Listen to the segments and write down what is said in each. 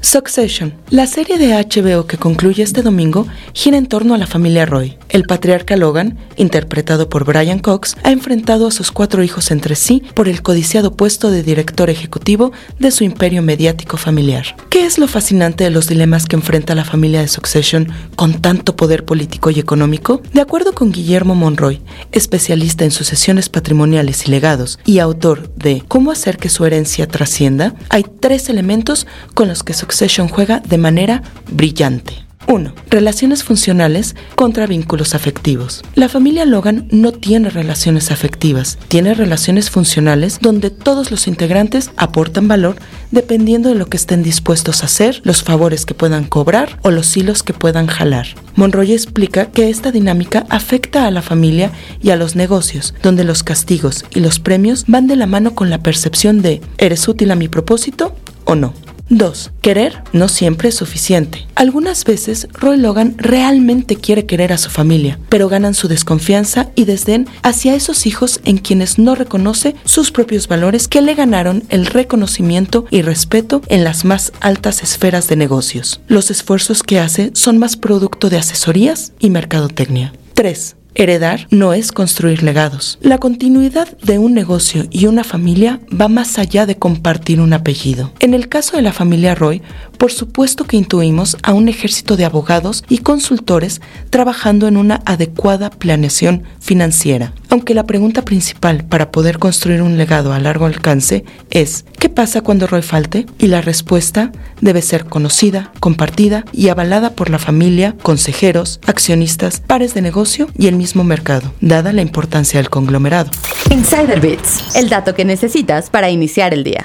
Succession, la serie de HBO que concluye este domingo, gira en torno a la familia Roy. El patriarca Logan, interpretado por Brian Cox, ha enfrentado a sus cuatro hijos entre sí por el codiciado puesto de director ejecutivo de su imperio mediático familiar. ¿Qué es lo fascinante de los dilemas que enfrenta la familia de Succession con tanto poder político y económico? De acuerdo con Guillermo Monroy, especialista en sucesiones patrimoniales y legados y autor de Cómo hacer que su herencia trascienda, hay tres elementos con los que Succession juega de manera brillante. 1. Relaciones funcionales contra vínculos afectivos. La familia Logan no tiene relaciones afectivas, tiene relaciones funcionales donde todos los integrantes aportan valor dependiendo de lo que estén dispuestos a hacer, los favores que puedan cobrar o los hilos que puedan jalar. Monroy explica que esta dinámica afecta a la familia y a los negocios, donde los castigos y los premios van de la mano con la percepción de ¿eres útil a mi propósito o no? 2. Querer no siempre es suficiente. Algunas veces Roy Logan realmente quiere querer a su familia, pero ganan su desconfianza y desdén hacia esos hijos en quienes no reconoce sus propios valores que le ganaron el reconocimiento y respeto en las más altas esferas de negocios. Los esfuerzos que hace son más producto de asesorías y mercadotecnia. 3. Heredar no es construir legados. La continuidad de un negocio y una familia va más allá de compartir un apellido. En el caso de la familia Roy, por supuesto que intuimos a un ejército de abogados y consultores trabajando en una adecuada planeación financiera. Aunque la pregunta principal para poder construir un legado a largo alcance es ¿qué pasa cuando Roy falte? Y la respuesta debe ser conocida, compartida y avalada por la familia, consejeros, accionistas, pares de negocio y el mismo mercado, dada la importancia del conglomerado. Insider Bits, el dato que necesitas para iniciar el día.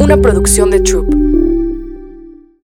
Una producción de Troop.